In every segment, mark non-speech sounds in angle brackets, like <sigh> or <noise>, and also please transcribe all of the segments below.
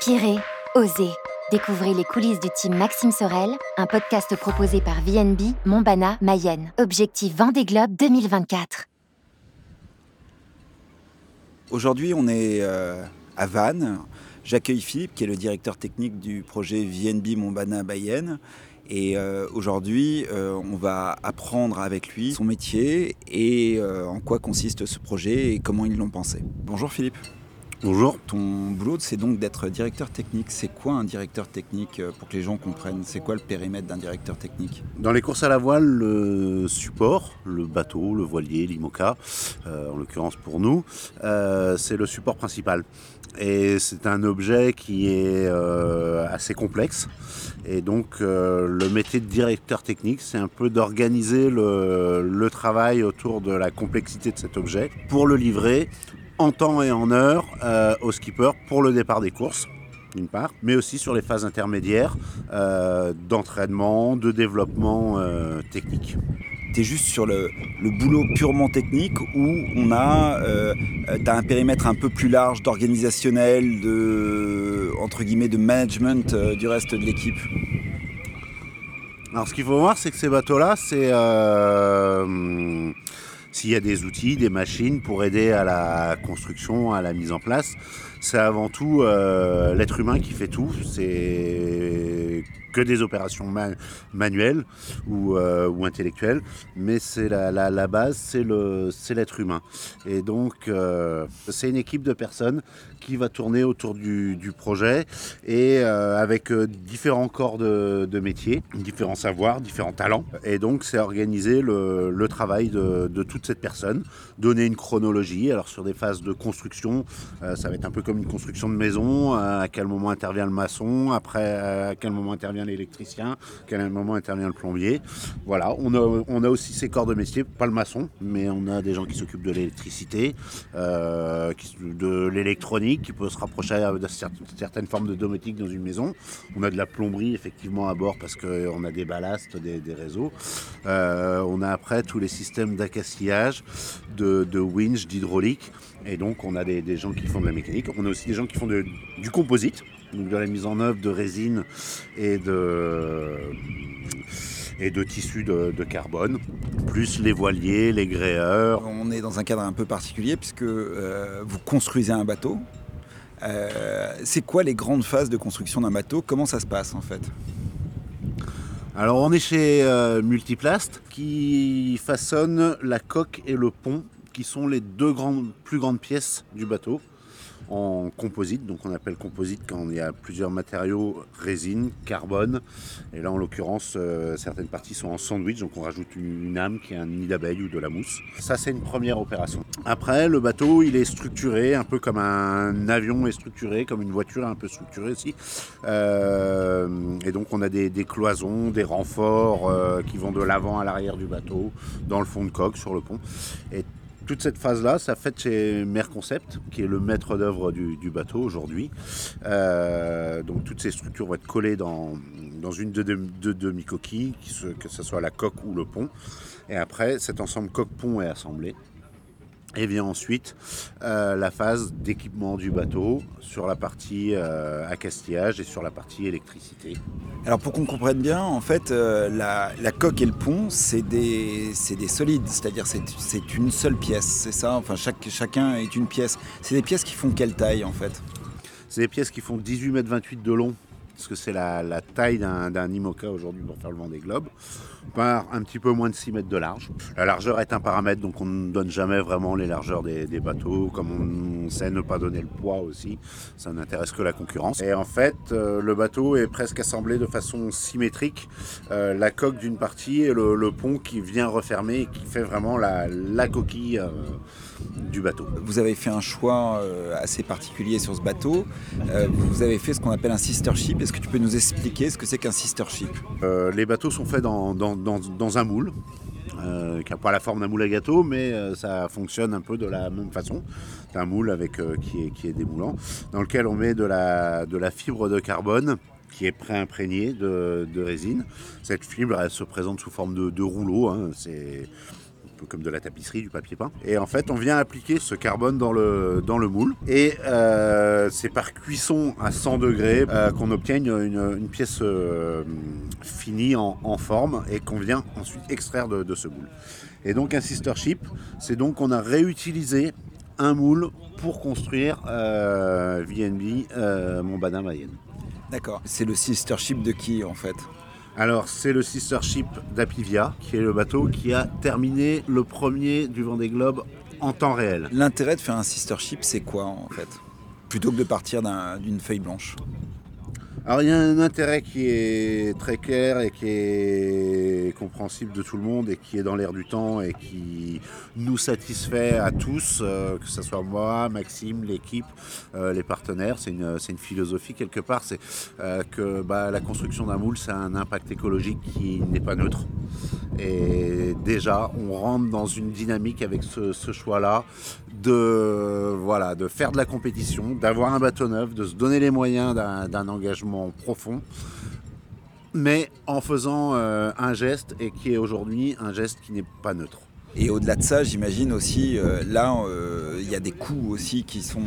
Inspirez, osez. Découvrez les coulisses du team Maxime Sorel, un podcast proposé par VNB Montbana Mayenne. Objectif Vendée Globe 2024. Aujourd'hui, on est euh, à Vannes. J'accueille Philippe, qui est le directeur technique du projet VNB Montbana Mayenne. Et euh, aujourd'hui, euh, on va apprendre avec lui son métier et en quoi consiste ce projet et comment ils l'ont pensé. Bonjour Philippe. Bonjour. Ton boulot, c'est donc d'être directeur technique. C'est quoi un directeur technique euh, pour que les gens comprennent? C'est quoi le périmètre d'un directeur technique? Dans les courses à la voile, le support, le bateau, le voilier, l'IMOCA, euh, en l'occurrence pour nous, euh, c'est le support principal. Et c'est un objet qui est assez complexe. Et donc le métier de directeur technique, c'est un peu d'organiser le travail autour de la complexité de cet objet pour le livrer en temps et en heure euh, au skipper pour le départ des courses d'une part, mais aussi sur les phases intermédiaires euh, d'entraînement, de développement euh, technique. Tu es juste sur le, boulot purement technique où on a as un périmètre un peu plus large d'organisationnel, de, entre guillemets, de management du reste de l'équipe? Alors ce qu'il faut voir, c'est que ces bateaux-là, c'est s'il y a des outils, des machines pour aider à la construction, à la mise en place, c'est avant tout euh, l'être humain qui fait tout. C'est que des opérations manuelles euh, ou, intellectuelles, mais c'est la, base, c'est l'être humain. Et donc, euh, c'est une équipe de personnes qui va tourner autour du, projet et euh, avec différents corps de, métier, différents savoirs, différents talents. Et donc, c'est organiser le, travail de, de, toute cette personne, donner une chronologie. Alors, sur des phases de construction, ça va être un peu comme une construction de maison, à quel moment intervient le maçon, après à quel moment intervient l'électricien, à quel moment intervient le plombier. Voilà, on a, on a aussi ces corps de métier, pas le maçon, mais on a des gens qui s'occupent de l'électricité, euh, de l'électronique, qui peut se rapprocher de certaines formes de domotique dans une maison. On a de la plomberie effectivement à bord parce qu'on a des ballasts, des, réseaux. Euh, on a après tous les systèmes d'accastillage, de, de winch, d'hydraulique. Et donc on a des, gens qui font de la mécanique. On a aussi des gens qui font du composite donc de la mise en œuvre de résine et de, et de tissus de, carbone, plus les voiliers, les gréeurs. On est dans un cadre un peu particulier puisque euh, vous construisez un bateau. Euh, c'est quoi les grandes phases de construction d'un bateau? Comment ça se passe en fait? Alors on est chez euh, Multiplast qui façonne la coque et le pont qui sont les deux grandes, plus grandes pièces du bateau en composite. Donc on appelle composite quand il y a plusieurs matériaux, résine, carbone. Et là en l'occurrence, euh, certaines parties sont en sandwich, donc on rajoute une, âme qui est un nid d'abeille ou de la mousse. Ça c'est une première opération. Après, le bateau il est structuré un peu comme un avion est structuré, comme une voiture un peu structurée aussi. Euh, et donc on a des, cloisons, des renforts euh, qui vont de l'avant à l'arrière du bateau, dans le fond de coque, sur le pont. Et toute cette phase-là, ça fait chez Concept, qui est le maître d'œuvre du, bateau aujourd'hui. Euh, donc toutes ces structures vont être collées dans, dans une de demi-coquilles, que ce soit la coque ou le pont. Et après, cet ensemble coque-pont est assemblé. Et vient ensuite euh, la phase d'équipement du bateau sur la partie euh, accastillage et sur la partie électricité. Alors pour qu'on comprenne bien, en fait, euh, la, coque et le pont, c'est des, des, solides, c'est-à-dire c'est une seule pièce, c'est ça? Enfin, chaque, chacun est une pièce. C'est des pièces qui font quelle taille en fait? C'est des pièces qui font 18 mètres 28 de long parce que c'est la, taille d'un IMOCA aujourd'hui pour faire le vent des globes, par un petit peu moins de 6 mètres de large. La largeur est un paramètre, donc on ne donne jamais vraiment les largeurs des, bateaux, comme on, sait ne pas donner le poids aussi, ça n'intéresse que la concurrence. Et en fait, euh, le bateau est presque assemblé de façon symétrique, euh, la coque d'une partie et le, pont qui vient refermer et qui fait vraiment la, coquille. Euh, du bateau. Vous avez fait un choix assez particulier sur ce bateau. vous avez fait ce qu'on appelle un sister ship. Est-ce que tu peux nous expliquer ce que c'est qu'un sister ship? Euh, Les bateaux sont faits dans, un moule. Euh, qui n'a pas la forme d'un moule à gâteau, mais euh, ça fonctionne un peu de la même façon. C'est un moule avec, qui, est, qui est démoulant, dans lequel on met de la, de la fibre de carbone qui est pré-imprégnée de, résine. Cette fibre, elle se présente sous forme de, de rouleau. Hein. C'est comme de la tapisserie, du papier peint. Et en fait, on vient appliquer ce carbone dans le, moule. Et euh, c'est par cuisson à 100 degrés euh, qu'on obtient une, pièce finie en, forme et qu'on vient ensuite extraire de, ce moule. Et donc un sister ship, c'est donc qu'on a réutilisé un moule pour construire euh, VNB euh, Mayenne. D'accord. C'est le sister ship de qui en fait? Alors, c'est le sister ship d'Apivia, qui est le bateau qui a terminé le premier du Vendée Globe en temps réel. L'intérêt de faire un sister ship, c'est quoi en fait? Plutôt que de partir d'une feuille blanche alors il y a un intérêt qui est très clair et qui est compréhensible de tout le monde et qui est dans l'air du temps et qui nous satisfait à tous, euh, que ce soit moi, Maxime, l'équipe, euh, les partenaires. C'est une, philosophie quelque part, c'est euh, que bah, la construction d'un moule, c'est un impact écologique qui n'est pas neutre. Et déjà, on rentre dans une dynamique avec ce choix-là de, voilà, de faire de la compétition, d'avoir un bateau neuf, de se donner les moyens d'un engagement profond, mais en faisant euh, un geste et qui est aujourd'hui un geste qui n'est pas neutre. Et au-delà de ça, j'imagine aussi, euh, là, euh, il y a des coûts aussi qui sont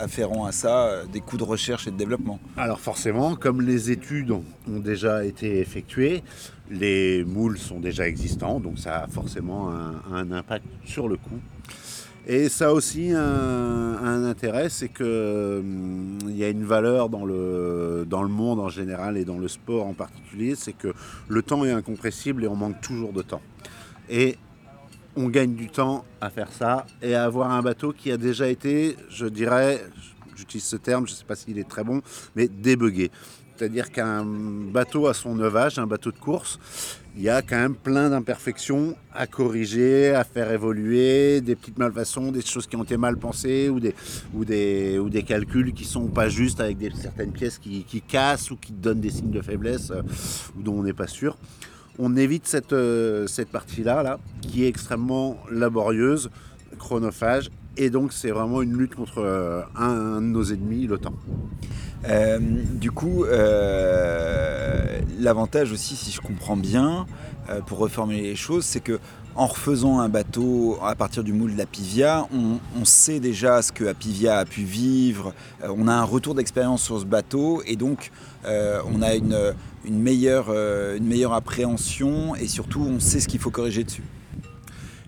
afférents à ça, des coûts de recherche et de développement. Alors forcément, comme les études ont déjà été effectuées, les moules sont déjà existants, donc ça a forcément un impact sur le coût. Et ça aussi un, intérêt, c'est qu'il hum, y a une valeur dans le, dans le monde en général et dans le sport en particulier, c'est que le temps est incompressible et on manque toujours de temps. Et on gagne du temps à faire ça et à avoir un bateau qui a déjà été, je dirais, j'utilise ce terme, je ne sais pas s'il est très bon, mais débugué. C'est-à-dire qu'un bateau à son neuvage, un bateau de course, il y a quand même plein d'imperfections à corriger, à faire évoluer, des petites malfaçons, des choses qui ont été mal pensées ou des, ou des, ou des calculs qui sont pas justes avec des, certaines pièces qui, cassent ou qui donnent des signes de faiblesse euh, ou dont on n'est pas sûr. On évite cette, euh, cette partie-là, là, qui est extrêmement laborieuse, chronophage, et donc c'est vraiment une lutte contre euh, un de nos ennemis, temps. Euh, du coup, euh, l'avantage aussi, si je comprends bien, pour reformuler les choses, c'est que en refaisant un bateau à partir du moule d'Apivia, on, on sait déjà ce que Apivia a pu vivre, on a un retour d'expérience sur ce bateau et donc on a une, meilleure, une meilleure appréhension et surtout on sait ce qu'il faut corriger dessus.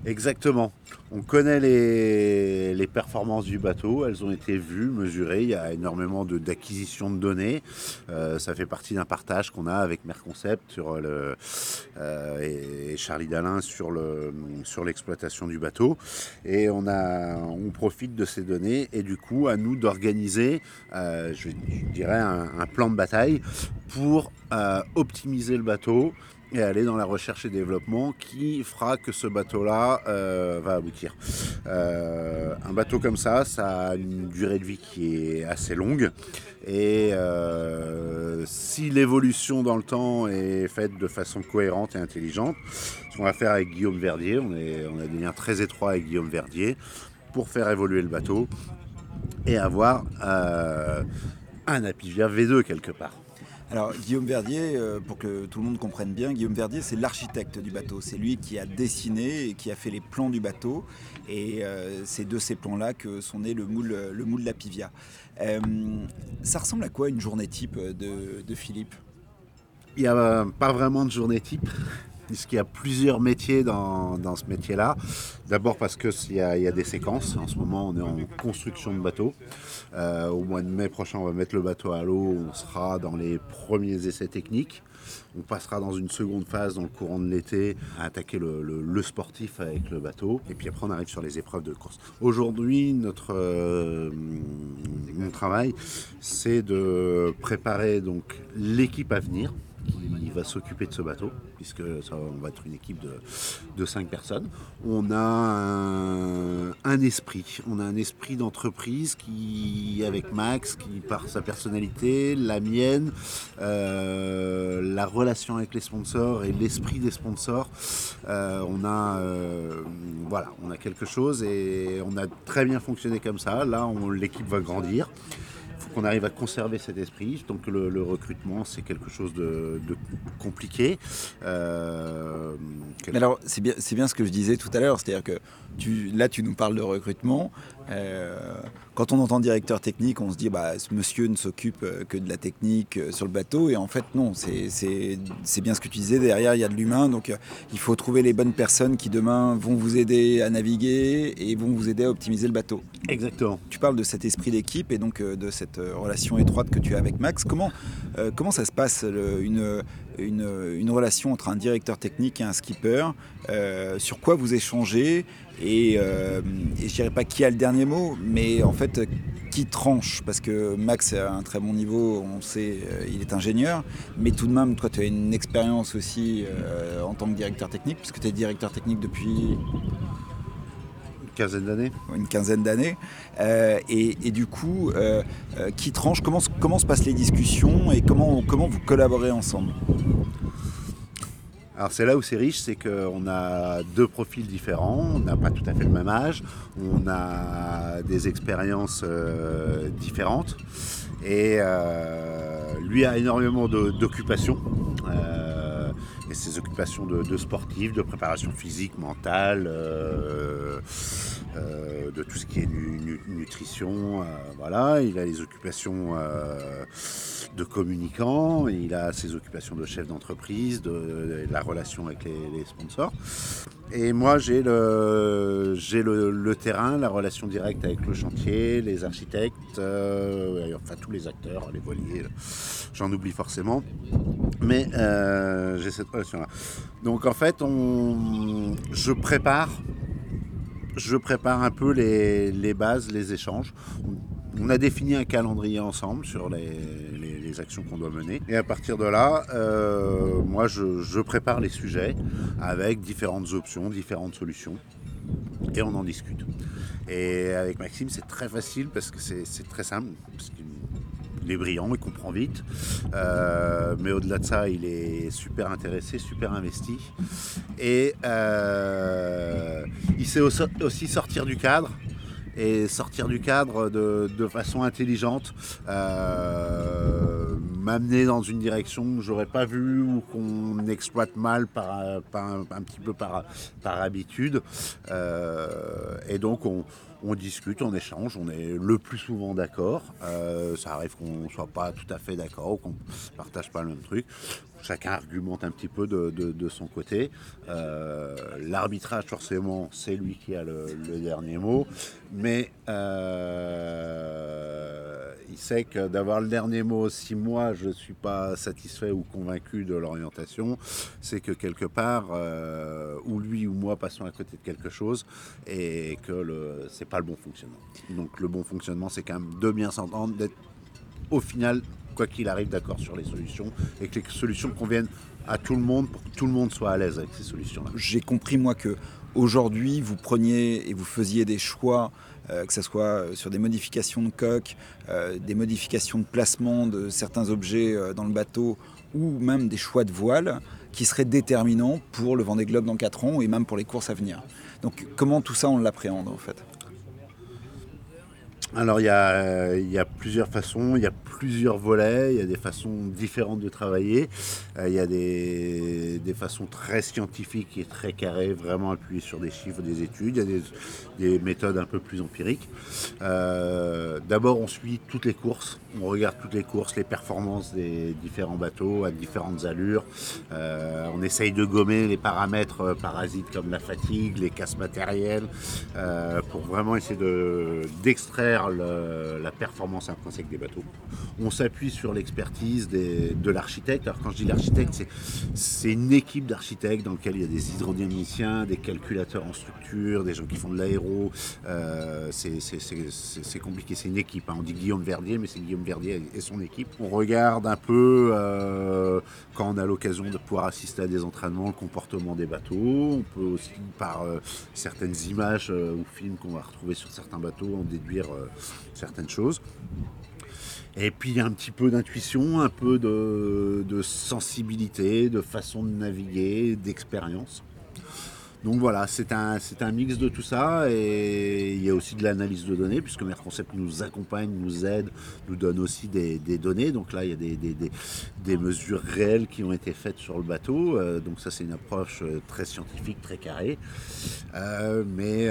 Exactement. On connaît les, performances du bateau, elles ont été vues, mesurées, il y a énormément d'acquisition de, données. Euh, ça fait partie d'un partage qu'on a avec Merconcept sur le, euh, et Charlie Dalin sur l'exploitation sur du bateau. Et on, a, on profite de ces données et du coup à nous d'organiser, euh, je, dirais, un, plan de bataille pour optimiser le bateau, et aller dans la recherche et développement qui fera que ce bateau-là euh, va aboutir. Euh, un bateau comme ça, ça a une durée de vie qui est assez longue. Et euh, si l'évolution dans le temps est faite de façon cohérente et intelligente, ce qu'on va faire avec Guillaume Verdier, on, est, on a des liens très étroits avec Guillaume Verdier pour faire évoluer le bateau et avoir un Apivia V2 quelque part. Alors Guillaume Verdier, euh, pour que tout le monde comprenne bien, Guillaume Verdier c'est l'architecte du bateau. C'est lui qui a dessiné et qui a fait les plans du bateau. Et euh, c'est de ces plans-là que sont nés le moule, le moule La Pivia. Euh, ça ressemble à quoi une journée type de Philippe? Il n'y a pas vraiment de journée type puisqu'il y a plusieurs métiers dans, ce métier-là. D'abord parce qu'il y, y, a des séquences. En ce moment, on est en construction de bateau. Euh, au mois de mai prochain, on va mettre le bateau à l'eau. On sera dans les premiers essais techniques. On passera dans une seconde phase dans le courant de l'été à attaquer le, sportif avec le bateau. Et puis après, on arrive sur les épreuves de course. Aujourd'hui, notre euh, mon travail, c'est de préparer l'équipe à venir qui va s'occuper de ce bateau, puisque ça, on va être une équipe de, de cinq personnes. On a un, esprit, on a un esprit d'entreprise qui, avec Max, qui par sa personnalité, la mienne, euh, la relation avec les sponsors et l'esprit des sponsors, euh, on a euh, voilà, on a quelque chose et on a très bien fonctionné comme ça. Là, l'équipe va grandir qu'on arrive à conserver cet esprit. Donc le, recrutement, c'est quelque chose de, compliqué. Euh, alors, c'est bien, bien ce que je disais tout à l'heure, c'est-à-dire que tu, là, tu nous parles de recrutement. Euh, quand on entend directeur technique, on se dit bah ce monsieur ne s'occupe euh, que de la technique euh, sur le bateau et en fait non, c'est bien ce que tu disais, derrière il y a de l'humain, donc il faut trouver les bonnes personnes qui demain vont vous aider à naviguer et vont vous aider à optimiser le bateau. Exactement. Tu parles de cet esprit d'équipe et donc de cette relation étroite que tu as avec Max. Comment, comment ça se passe une, une, relation entre un directeur technique et un skipper. Sur quoi vous échangez et, euh, je dirais pas qui a le dernier mot, mais en fait qui tranche? Parce que Max a un très bon niveau, on sait, euh, il est ingénieur, mais tout de même, toi, tu as une expérience aussi euh, en tant que directeur technique, puisque tu es directeur technique depuis quinzaine d'années. Une quinzaine d'années. et, et, du coup, qui tranche comment, comment se passent les discussions et comment, comment vous collaborez ensemble? Alors c'est là où c'est riche, c'est qu'on a deux profils différents, on n'a pas tout à fait le même âge, on a des expériences euh, différentes et euh, lui a énormément d'occupations. Euh, ses occupations de, de, sportif, de préparation physique, mentale, de tout ce qui est nutrition. voilà, il a les occupations de communicant, il a ses occupations de chef d'entreprise, de, la relation avec les, sponsors. Et moi, j'ai le, le, terrain, la relation directe avec le chantier, les architectes, euh, enfin tous les acteurs, les voiliers, j'en oublie forcément. Mais euh, j'ai cette relation-là. Donc en fait, on, je prépare je prépare un peu les, bases, les échanges. On a défini un calendrier ensemble sur les, actions qu'on doit mener. Et à partir de là, euh, moi, je, prépare les sujets avec différentes options, différentes solutions. Et on en discute. Et avec Maxime, c'est très facile parce que c'est très simple. Qu'il est brillant, il comprend vite. Euh, mais au-delà de ça, il est super intéressé, super investi. Et euh, il sait aussi sortir du cadre et sortir du cadre de, façon intelligente, euh, m'amener dans une direction que j'aurais pas vue ou qu'on exploite mal par, un, petit peu par, par habitude. Euh, et donc on, on discute, on échange, on est le plus souvent d'accord. Euh, ça arrive qu'on ne soit pas tout à fait d'accord ou qu'on ne partage pas le même truc. Chacun argumente un petit peu de, son côté. Euh, l'arbitrage, forcément, c'est lui qui a le, dernier mot. Mais euh, il sait que d'avoir le dernier mot, si moi je ne suis pas satisfait ou convaincu de l'orientation, c'est que quelque part, ou lui ou moi passons à côté de quelque chose et que le, c'est pas le bon fonctionnement. Donc le bon fonctionnement, c'est quand même de bien s'entendre, d'être au final, quoi qu'il arrive, d'accord sur les solutions et que les solutions conviennent à tout le monde pour que tout le monde soit à l'aise avec ces solutions-là. J'ai compris moi que aujourd'hui vous preniez et vous faisiez des choix, euh, que ce soit euh, sur des modifications de coque, euh, des modifications de placement de certains objets dans le bateau ou même des choix de voile qui seraient déterminants pour le Vendée Globe dans 4 ans et même pour les courses à venir. Donc comment tout ça on l'appréhende en fait? Alors il y, a, il y, a, plusieurs façons, il y a plusieurs volets, il y a des façons différentes de travailler, euh, il y a des, façons très scientifiques et très carrées, vraiment appuyées sur des chiffres, des études, il y a des, des méthodes un peu plus empiriques. Euh, D'abord on suit toutes les courses, on regarde toutes les courses, les performances des différents bateaux à différentes allures, euh, on essaye de gommer les paramètres parasites comme la fatigue, les casses matérielles, euh, pour vraiment essayer d'extraire la performance intrinsèque des bateaux. On s'appuie sur l'expertise de l'architecte. Alors quand je dis l'architecte, c'est une équipe d'architectes dans laquelle il y a des hydrodynamiciens, des calculateurs en structure, des gens qui font de l'aéro. Euh, c'est compliqué, c'est une équipe. Hein. On dit Guillaume Verdier, mais c'est Guillaume Verdier et son équipe. On regarde un peu, euh, quand on a l'occasion de pouvoir assister à des entraînements, le comportement des bateaux. On peut aussi, par euh, certaines images ou films qu'on va retrouver sur certains bateaux, en déduire certaines choses. Et puis un petit peu d'intuition, un peu de, sensibilité, de façon de naviguer, d'expérience. donc voilà, c'est un, c'est un mix de tout ça et il y a aussi de l'analyse de données puisque Merconcept nous accompagne, nous aide, nous donne aussi des, données. Donc là, il y a des, des, mesures réelles qui ont été faites sur le bateau. Euh, donc ça, c'est une approche euh, très scientifique, très carrée. Euh, mais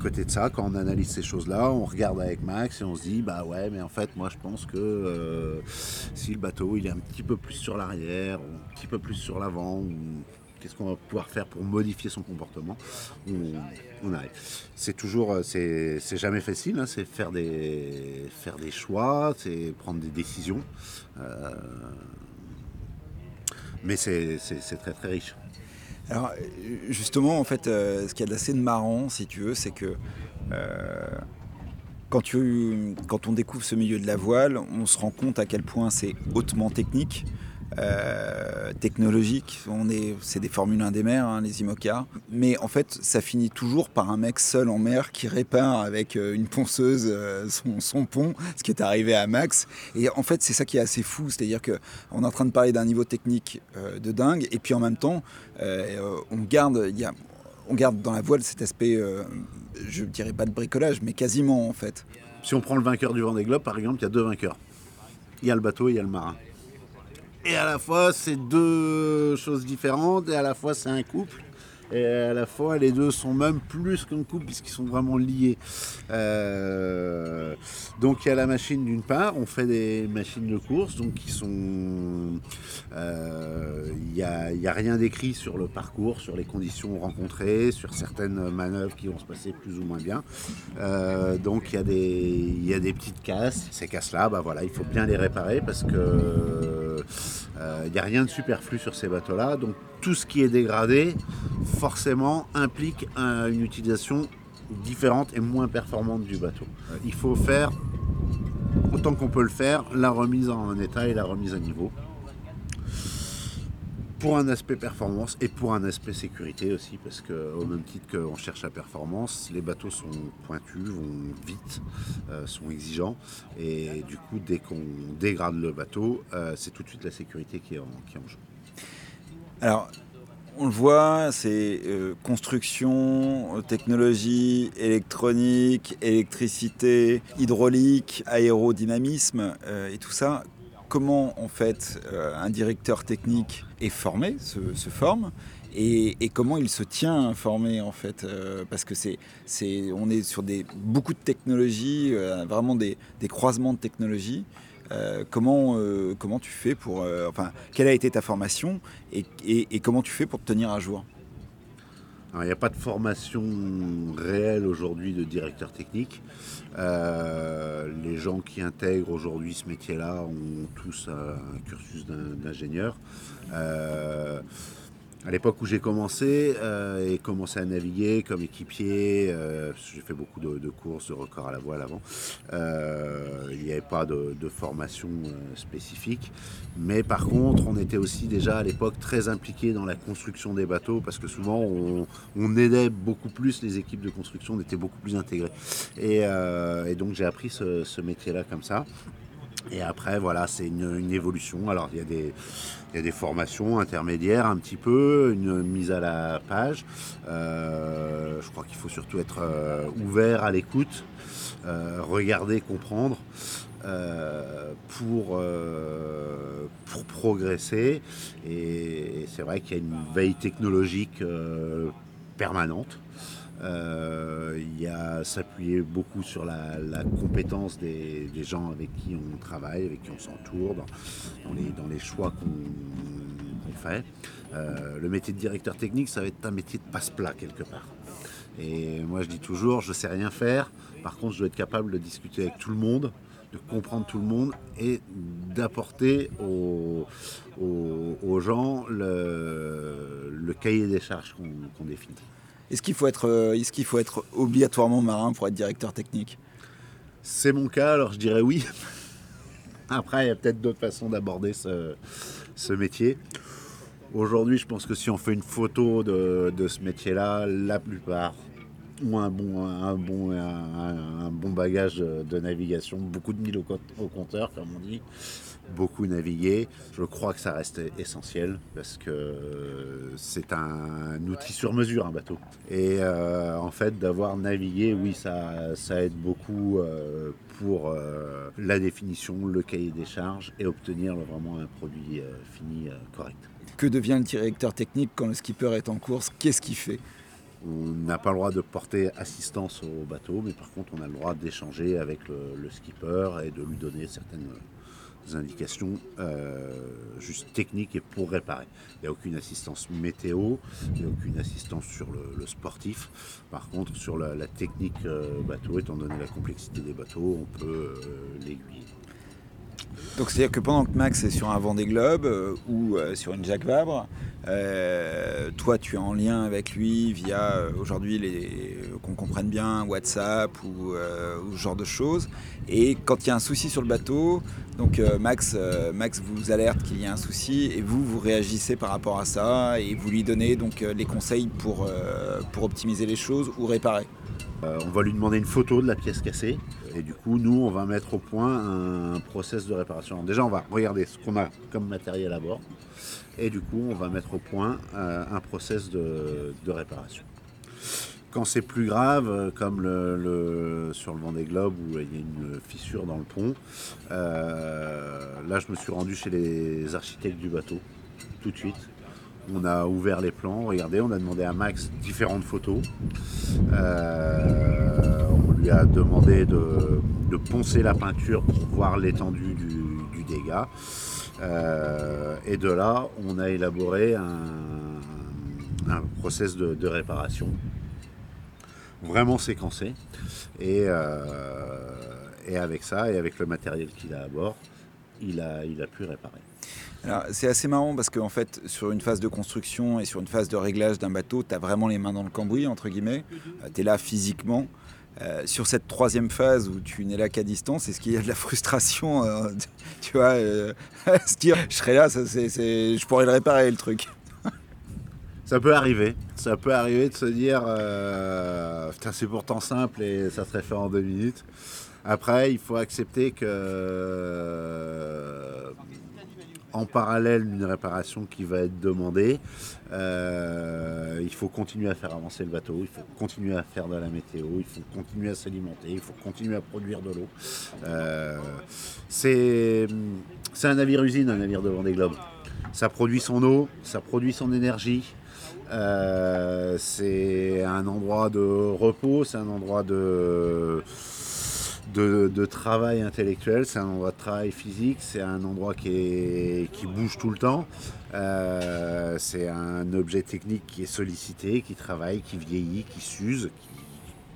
côté de ça, quand on analyse ces choses-là, on regarde avec Max et on se dit, bah ouais, mais en fait, moi, je pense que si le bateau il est un petit peu plus sur l'arrière, un petit peu plus sur l'avant, qu'est-ce qu'on va pouvoir faire pour modifier son comportement on, arrive. C'est toujours, euh, c'est, jamais facile, hein, c'est faire des, faire des choix, c'est prendre des décisions. Euh, mais c'est, très très riche. Alors justement, en fait, euh, ce qu'il y a d'assez marrant, si tu veux, c'est que quand, tu, quand on découvre ce milieu de la voile, on se rend compte à quel point c'est hautement technique. Euh, technologique. On est, c'est des Formule 1 des mers, hein, les IMOCA. Mais en fait, ça finit toujours par un mec seul en mer qui répare avec euh, une ponceuse euh, son, pont, ce qui est arrivé à Max. Et en fait, c'est ça qui est assez fou, c'est-à-dire qu'on est en train de parler d'un niveau technique de dingue, et puis en même temps, on garde, on garde dans la voile cet aspect, je dirais pas de bricolage, mais quasiment en fait. Si on prend le vainqueur du Vendée Globe, par exemple, il y a deux vainqueurs. Il y a le bateau et il y a le marin. Et à la fois, c'est deux choses différentes, et à la fois, c'est un couple. Et à la fois, les deux sont même plus qu'un couple puisqu'ils sont vraiment liés. Euh, donc il y a la machine d'une part, on fait des machines de course, donc qui sont... Euh, il n'y a, rien d'écrit sur le parcours, sur les conditions rencontrées, sur certaines manœuvres qui vont se passer plus ou moins bien. Euh, donc il y, a des, il y a des petites casses. Ces casses-là, bah voilà, il faut bien les réparer parce que il n'y a rien de superflu sur ces bateaux-là. Donc tout ce qui est dégradé, forcément, implique une utilisation différente et moins performante du bateau. Il faut faire, autant qu'on peut le faire, la remise en état et la remise à niveau. Pour un aspect performance et pour un aspect sécurité aussi, parce qu'au même titre qu'on cherche la performance, les bateaux sont pointus, vont vite, euh, sont exigeants, et du coup, dès qu'on dégrade le bateau, euh, c'est tout de suite la sécurité qui est en, qui jeu. Alors, on le voit, c'est euh, construction, technologie, électronique, électricité, hydraulique, aérodynamisme et tout ça. Comment en fait euh, un directeur technique est formé, se, forme et, comment il se tient informé en fait parce que c'est, on est sur des, beaucoup de technologies, vraiment des, croisements de technologies. Euh, comment, euh, comment tu fais pour. Euh, enfin, quelle a été ta formation et, comment tu fais pour te tenir à jour? Il n'y a pas de formation réelle aujourd'hui de directeur technique. les gens qui intègrent aujourd'hui ce métier-là ont tous un cursus d'ingénieur à l'époque où j'ai commencé euh, et commencé à naviguer comme équipier, euh, j'ai fait beaucoup de, courses, de records à la voile avant, euh, il n'y avait pas de, formation spécifique. Mais par contre, on était aussi déjà à l'époque très impliqué dans la construction des bateaux parce que souvent on, aidait beaucoup plus les équipes de construction, on était beaucoup plus intégrés. Et, donc j'ai appris ce métier-là comme ça. Et après, voilà, c'est une, évolution. Alors, il y, a des, formations intermédiaires un petit peu, une mise à la page. Euh, je crois qu'il faut surtout être euh, ouvert à l'écoute, euh, regarder, comprendre. pour progresser. Et c'est vrai qu'il y a une veille technologique permanente. Euh, il y a s'appuyer beaucoup sur la, compétence des, gens avec qui on travaille, avec qui on s'entoure, dans, les, choix qu'on fait. Euh, le métier de directeur technique, ça va être un métier de passe-plat quelque part. Et moi, je dis toujours, je sais rien faire. Par contre, je dois être capable de discuter avec tout le monde, de comprendre tout le monde et d'apporter aux, gens le, cahier des charges qu'on définit. Est-ce qu'il faut, être, euh, est qu'il faut être obligatoirement marin pour être directeur technique? C'est mon cas, alors je dirais oui. Après, il y a peut-être d'autres façons d'aborder ce, métier. Aujourd'hui, je pense que si on fait une photo de, ce métier-là, la plupart ont un bon, un bon, un, bon bagage de navigation, beaucoup de mille au, au compteur, comme on dit beaucoup navigué. Je crois que ça reste essentiel parce que c'est un outil sur mesure, un bateau. Et euh, en fait, d'avoir navigué, oui, ça, ça aide beaucoup euh, pour euh, la définition, le cahier des charges et obtenir vraiment un produit fini correct. Que devient le directeur technique quand le skipper est en course? Qu'est-ce qu'il fait? On n'a pas le droit de porter assistance au bateau, mais par contre on a le droit d'échanger avec le, le skipper et de lui donner certaines indications euh, juste techniques et pour réparer. Il n'y a aucune assistance météo, il n'y a aucune assistance sur le, sportif. Par contre, sur la, technique euh, bateau, étant donné la complexité des bateaux, on peut euh, l'aiguiller. Donc c'est-à-dire que pendant que Max est sur un Vendée Globe euh, ou euh, sur une Jacques Vabre, euh, toi tu es en lien avec lui via aujourd'hui les qu'on comprenne bien WhatsApp ou, ce genre de choses. Et quand il y a un souci sur le bateau, donc Max, Max vous alerte qu'il y a un souci et vous vous réagissez par rapport à ça et vous lui donnez donc les conseils pour optimiser les choses ou réparer. On va lui demander une photo de la pièce cassée. Et du coup, nous, on va mettre au point un process de réparation. déjà, on va regarder ce qu'on a comme matériel à bord. Et du coup, on va mettre au point euh, un process de, réparation. Quand c'est plus grave, euh, comme le, sur le Vendée Globe où il y a une fissure dans le pont, euh, là je me suis rendu chez les architectes du bateau tout de suite. On a ouvert les plans, regardez, on a demandé à Max différentes photos lui a demandé de, poncer la peinture pour voir l'étendue du, dégât. Euh, et de là, on a élaboré un, process de, réparation vraiment séquencé. Et, euh, et, avec ça, et avec le matériel qu'il a à bord, il a pu réparer. C'est assez marrant parce qu'en fait, sur une phase de construction et sur une phase de réglage d'un bateau, tu as vraiment les mains dans le cambouis, entre guillemets. Euh, tu es là physiquement. Euh, sur cette troisième phase où tu n'es là qu'à distance, est-ce qu'il y a de la frustration euh, <laughs> Tu vois, <laughs> se dire je serai là, je pourrais le réparer le truc. Ça peut arriver. Ça peut arriver de se dire c'est pourtant simple et ça serait fait en deux minutes. Après, il faut accepter que en parallèle d'une réparation qui va être demandée, euh, il faut continuer à faire avancer le bateau, il faut continuer à faire de la météo, il faut continuer à s'alimenter, il faut continuer à produire de l'eau. Euh, c'est un navire usine, un navire de Vendée Globe. Ça produit son eau, ça produit son énergie. Euh, c'est un endroit de repos, c'est un endroit de de, travail intellectuel, c'est un endroit de travail physique, c'est un endroit qui, bouge tout le temps, euh, c'est un objet technique qui est sollicité, qui travaille, qui vieillit, qui s'use,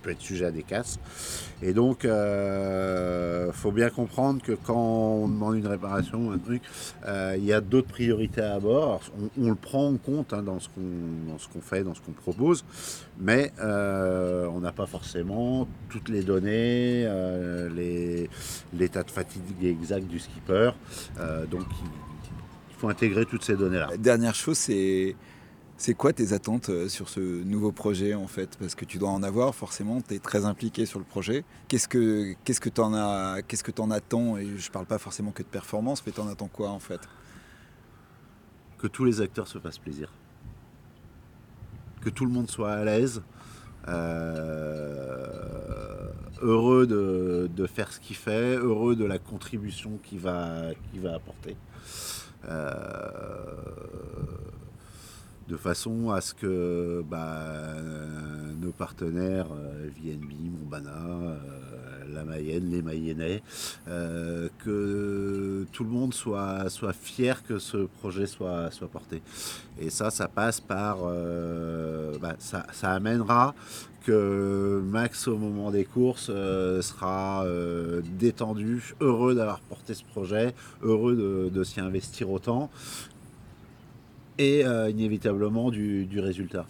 peut être sujet à des casses. Et donc, il euh, faut bien comprendre que quand on demande une réparation ou un truc, euh, il y a d'autres priorités à bord. On, le prend en compte hein, dans ce qu'on fait, dans ce qu'on propose, mais euh, on n'a pas forcément toutes les données, l'état de fatigue exact du skipper. donc, il faut intégrer toutes ces données-là. Dernière chose, c'est c'est quoi tes attentes euh, sur ce nouveau projet en fait? Parce que tu dois en avoir forcément, tu es très impliqué sur le projet. Qu'est-ce que qu'est-ce que tu en que en attends? Et je parle pas forcément que de performance, mais tu en attends quoi en fait? Que tous les acteurs se fassent plaisir. Que tout le monde soit à l'aise. Euh, heureux de, faire ce qu'il fait, heureux de la contribution qu'il va, va apporter. Euh, de façon à ce que bah, nos partenaires euh, VNB, Montbana, euh, la Mayenne, les Mayennais, euh, que tout le monde soit, fier que ce projet soit, soit porté. Et ça, ça passe par... Bah, ça, amènera que Max, au moment des courses, sera détendu, heureux d'avoir porté ce projet, heureux de s'y investir autant, et euh, inévitablement du, résultat.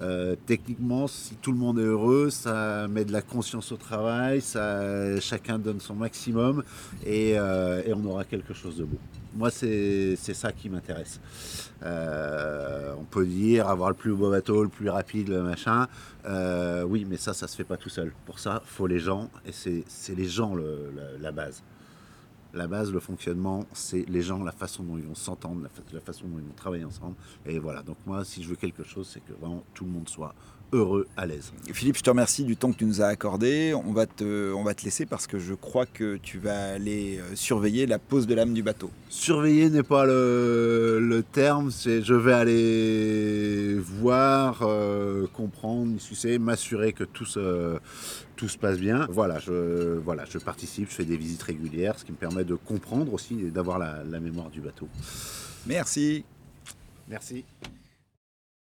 Euh, techniquement, si tout le monde est heureux, ça met de la conscience au travail, ça, chacun donne son maximum et, euh, on aura quelque chose de beau. Moi, c'est ça qui m'intéresse. on peut dire avoir le plus beau bateau, le plus rapide, le machin. oui, mais ça, ça se fait pas tout seul. Pour ça, il faut les gens et c'est les gens la base la base, le fonctionnement, c'est les gens, la façon dont ils vont s'entendre, la, façon dont ils vont travailler ensemble. Et voilà, donc moi, si je veux quelque chose, c'est que vraiment tout le monde soit heureux, à l'aise. Philippe, je te remercie du temps que tu nous as accordé. On va te, on va te laisser parce que je crois que tu vas aller euh, surveiller la pose de l'âme du bateau. Surveiller n'est pas le, terme, c'est je vais aller voir, euh, comprendre, sais, m'assurer que tout se, tout se passe bien. Voilà je, voilà, je participe, je fais des visites régulières, ce qui me permet de comprendre aussi et d'avoir la, la mémoire du bateau. Merci. Merci.